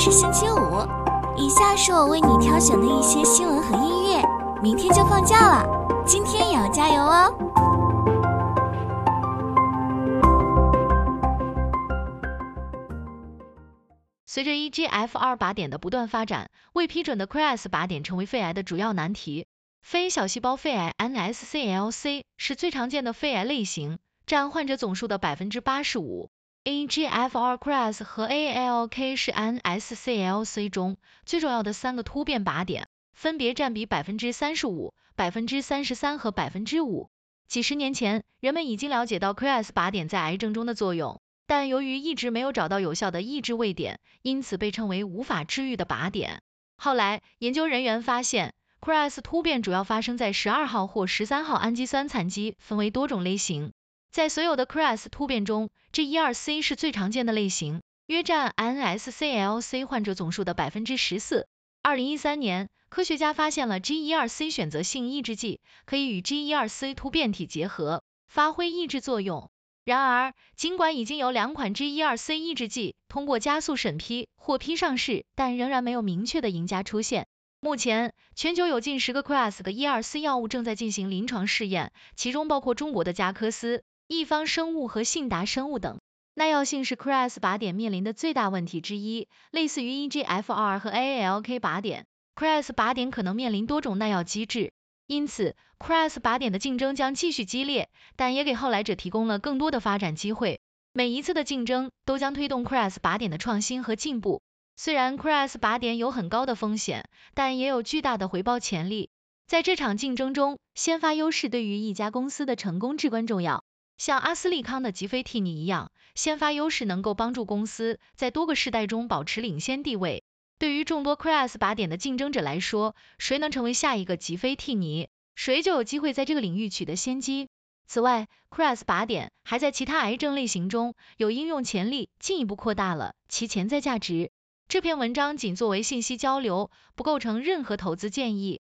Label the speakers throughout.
Speaker 1: 是星期五，以下是我为你挑选的一些新闻和音乐。明天就放假了，今天也要加油哦！
Speaker 2: 随着 EGFR 靶点的不断发展，未批准的 KRAS 靶点成为肺癌的主要难题。非小细胞肺癌 NSCLC 是最常见的肺癌类型，占患者总数的百分之八十五。EGFR、KRAS 和 ALK 是 NSCLC 中最重要的三个突变靶点，分别占比百分之三十五、百分之三十三和百分之五。几十年前，人们已经了解到 KRAS 靶点在癌症中的作用，但由于一直没有找到有效的抑制位点，因此被称为无法治愈的靶点。后来，研究人员发现。KRAS 突变主要发生在十二号或十三号氨基酸残基，分为多种类型。在所有的 KRAS 突变中，G12C 是最常见的类型，约占 NSCLC 患者总数的百分之十四。二零一三年，科学家发现了 G12C 选择性抑制剂可以与 G12C 突变体结合，发挥抑制作用。然而，尽管已经有两款 G12C 抑制剂通过加速审批获批上市，但仍然没有明确的赢家出现。目前，全球有近十个 KRAS 的1,2,4药物正在进行临床试验，其中包括中国的加科斯、易方生物和信达生物等。耐药性是 KRAS 靶点面临的最大问题之一，类似于 EGFR 和 ALK 靶点，KRAS 靶点可能面临多种耐药机制，因此 KRAS 靶点的竞争将继续激烈，但也给后来者提供了更多的发展机会。每一次的竞争都将推动 KRAS 靶点的创新和进步。虽然 KRAS 靶点有很高的风险，但也有巨大的回报潜力。在这场竞争中，先发优势对于一家公司的成功至关重要。像阿斯利康的吉菲替尼一样，先发优势能够帮助公司在多个世代中保持领先地位。对于众多 KRAS 靶点的竞争者来说，谁能成为下一个吉菲替尼，谁就有机会在这个领域取得先机。此外，KRAS 靶点还在其他癌症类型中有应用潜力，进一步扩大了其潜在价值。这篇文章仅作为信息交流，不构成任何投资建议。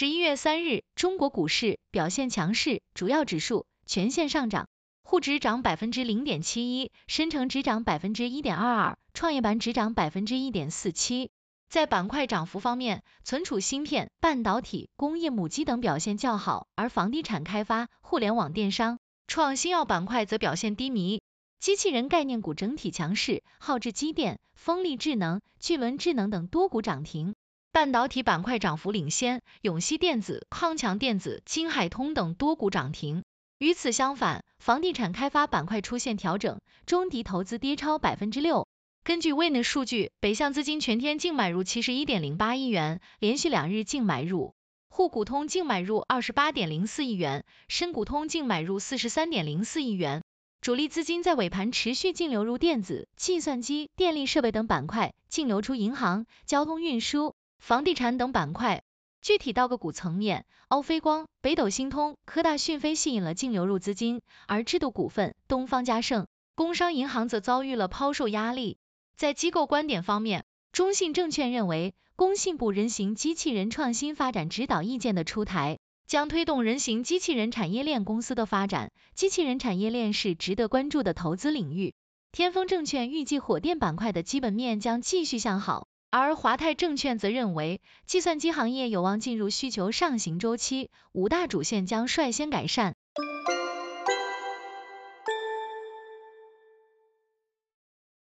Speaker 2: 十一月三日，中国股市表现强势，主要指数全线上涨，沪指涨百分之零点七一，深成指涨百分之一点二二，创业板指涨百分之一点四七。在板块涨幅方面，存储芯片、半导体、工业母机等表现较好，而房地产开发、互联网电商。创新药板块则表现低迷，机器人概念股整体强势，浩智机电、风力智能、巨轮智能等多股涨停。半导体板块涨幅领先，永熙电子、康强电子、金海通等多股涨停。与此相反，房地产开发板块出现调整，中迪投资跌超百分之六。根据 Win 的数据，北向资金全天净买入七十一点零八亿元，连续两日净买入。沪股通净买入二十八点零四亿元，深股通净买入四十三点零四亿元。主力资金在尾盘持续净流入电子、计算机、电力设备等板块，净流出银行、交通运输、房地产等板块。具体到个股层面，欧菲光、北斗星通、科大讯飞吸引了净流入资金，而制度股份、东方嘉盛、工商银行则遭遇了抛售压力。在机构观点方面，中信证券认为。工信部人形机器人创新发展指导意见的出台，将推动人形机器人产业链公司的发展。机器人产业链是值得关注的投资领域。天风证券预计火电板块的基本面将继续向好，而华泰证券则认为，计算机行业有望进入需求上行周期，五大主线将率先改善。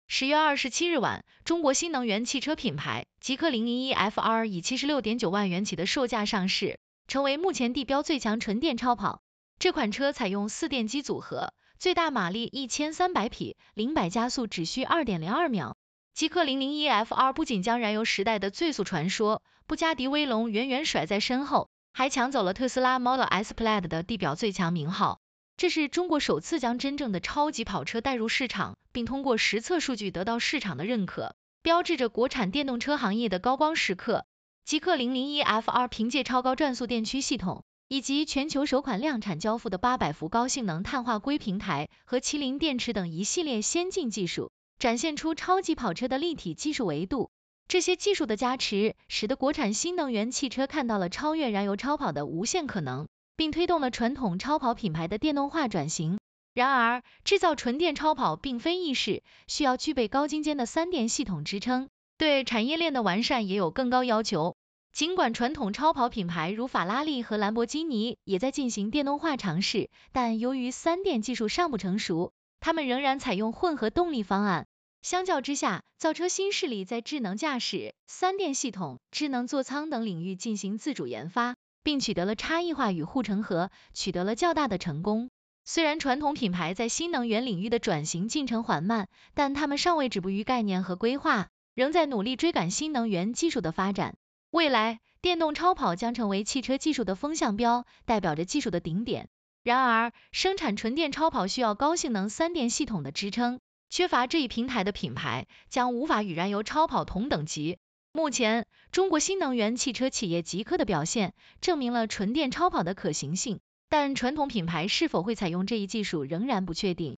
Speaker 2: 十月二十七日晚，中国新能源汽车品牌极氪零零一 FR 以七十六点九万元起的售价上市，成为目前地标最强纯电超跑。这款车采用四电机组合，最大马力一千三百匹，零百加速只需二点零二秒。极氪零零一 FR 不仅将燃油时代的最速传说布加迪威龙远远甩在身后，还抢走了特斯拉 Model S Plaid 的地表最强名号。这是中国首次将真正的超级跑车带入市场，并通过实测数据得到市场的认可，标志着国产电动车行业的高光时刻。极氪零零一 FR 凭借超高转速电驱系统，以及全球首款量产交付的八百伏高性能碳化硅平台和麒麟电池等一系列先进技术，展现出超级跑车的立体技术维度。这些技术的加持，使得国产新能源汽车看到了超越燃油超跑的无限可能。并推动了传统超跑品牌的电动化转型。然而，制造纯电超跑并非易事，需要具备高精尖的三电系统支撑，对产业链的完善也有更高要求。尽管传统超跑品牌如法拉利和兰博基尼也在进行电动化尝试，但由于三电技术尚不成熟，他们仍然采用混合动力方案。相较之下，造车新势力在智能驾驶、三电系统、智能座舱等领域进行自主研发，并取得了差异化与护城河，取得了较大的成功。虽然传统品牌在新能源领域的转型进程缓慢，但他们尚未止步于概念和规划，仍在努力追赶新能源技术的发展。未来，电动超跑将成为汽车技术的风向标，代表着技术的顶点。然而，生产纯电超跑需要高性能三电系统的支撑，缺乏这一平台的品牌将无法与燃油超跑同等级。目前，中国新能源汽车企业极氪的表现证明了纯电超跑的可行性。但传统品牌是否会采用这一技术仍然不确定。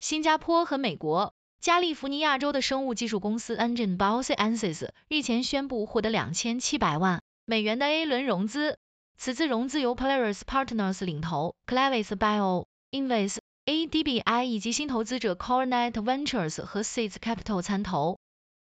Speaker 2: 新加坡和美国加利福尼亚州的生物技术公司 Engine Biosciences 日前宣布获得两千七百万美元的 A 轮融资，此次融资由 Polaris Partners 领投，Clavis Bio、Inves、ADBI 以及新投资者 Coronet Ventures 和 Seeds Capital 参投。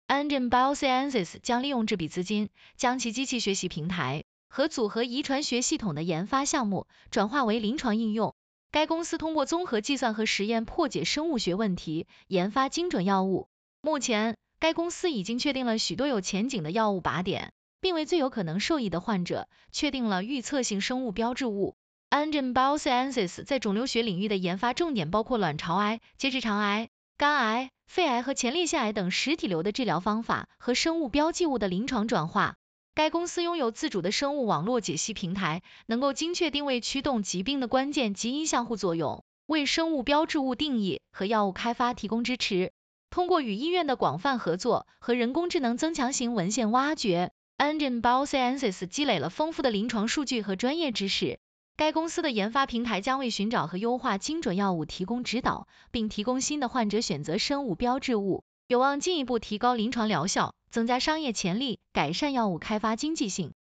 Speaker 2: Engine Biosciences 将利用这笔资金，将其机器学习平台和组合遗传学系统的研发项目转化为临床应用。该公司通过综合计算和实验破解生物学问题，研发精准药物。目前，该公司已经确定了许多有前景的药物靶点，并为最有可能受益的患者确定了预测性生物标志物。Engine Biosciences 在肿瘤学领域的研发重点包括卵巢癌、结直肠癌。肝癌、肺癌和前列腺癌等实体瘤的治疗方法和生物标记物的临床转化。该公司拥有自主的生物网络解析平台，能够精确定位驱动疾病的关键基因相互作用，为生物标志物定义和药物开发提供支持。通过与医院的广泛合作和人工智能增强型文献挖掘，Engine Biosciences 积累了丰富的临床数据和专业知识。该公司的研发平台将为寻找和优化精准药物提供指导，并提供新的患者选择生物标志物，有望进一步提高临床疗效，增加商业潜力，改善药物开发经济性。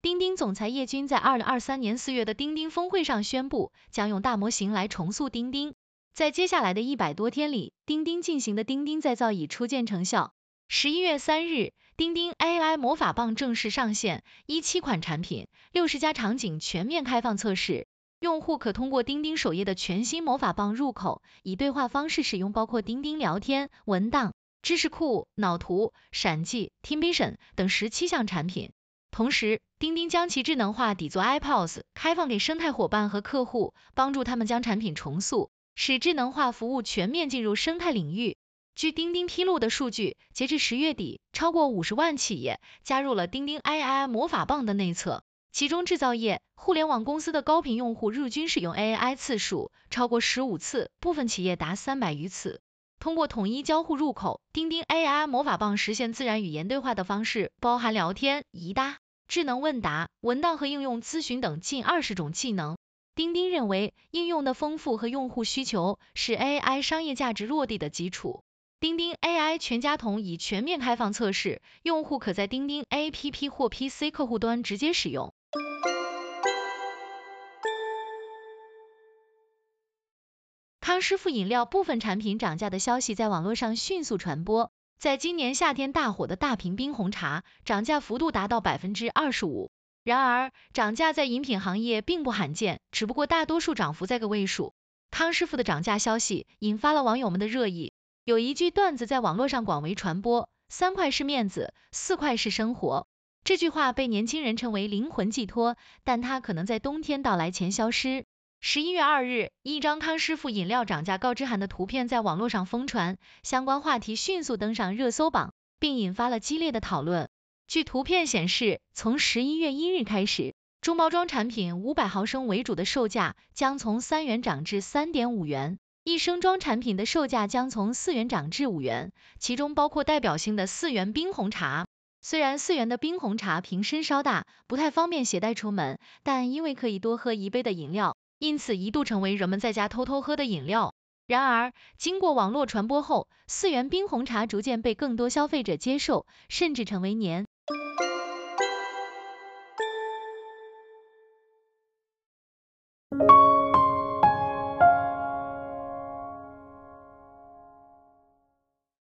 Speaker 2: 钉钉总裁叶军在二零二三年四月的钉钉峰会上宣布，将用大模型来重塑钉钉。在接下来的一百多天里，钉钉进行的钉钉再造已初见成效。十一月三日。钉钉 AI 魔法棒正式上线，一七款产品，六十家场景全面开放测试。用户可通过钉钉首页的全新魔法棒入口，以对话方式使用包括钉钉聊天、文档、知识库、脑图、闪记、TeamVision 等十七项产品。同时，钉钉将其智能化底座 iPOS 开放给生态伙伴和客户，帮助他们将产品重塑，使智能化服务全面进入生态领域。据钉钉披露的数据，截至十月底，超过五十万企业加入了钉钉 AI 魔法棒的内测，其中制造业、互联网公司的高频用户日均使用 AI 次数超过十五次，部分企业达三百余次。通过统一交互入口，钉钉 AI 魔法棒实现自然语言对话的方式，包含聊天、疑答、智能问答、文档和应用咨询等近二十种技能。钉钉认为，应用的丰富和用户需求是 AI 商业价值落地的基础。钉钉 AI 全家桶已全面开放测试，用户可在钉钉 APP 或 PC 客户端直接使用。康师傅饮料部分产品涨价的消息在网络上迅速传播。在今年夏天大火的大瓶冰红茶，涨价幅度达到百分之二十五。然而，涨价在饮品行业并不罕见，只不过大多数涨幅在个位数。康师傅的涨价消息引发了网友们的热议。有一句段子在网络上广为传播：三块是面子，四块是生活。这句话被年轻人称为灵魂寄托，但它可能在冬天到来前消失。十一月二日，一张康师傅饮料涨价告知函的图片在网络上疯传，相关话题迅速登上热搜榜，并引发了激烈的讨论。据图片显示，从十一月一日开始，中包装产品五百毫升为主的售价将从三元涨至三点五元。一升装产品的售价将从四元涨至五元，其中包括代表性的四元冰红茶。虽然四元的冰红茶瓶身稍大，不太方便携带出门，但因为可以多喝一杯的饮料，因此一度成为人们在家偷偷喝的饮料。然而，经过网络传播后，四元冰红茶逐渐被更多消费者接受，甚至成为年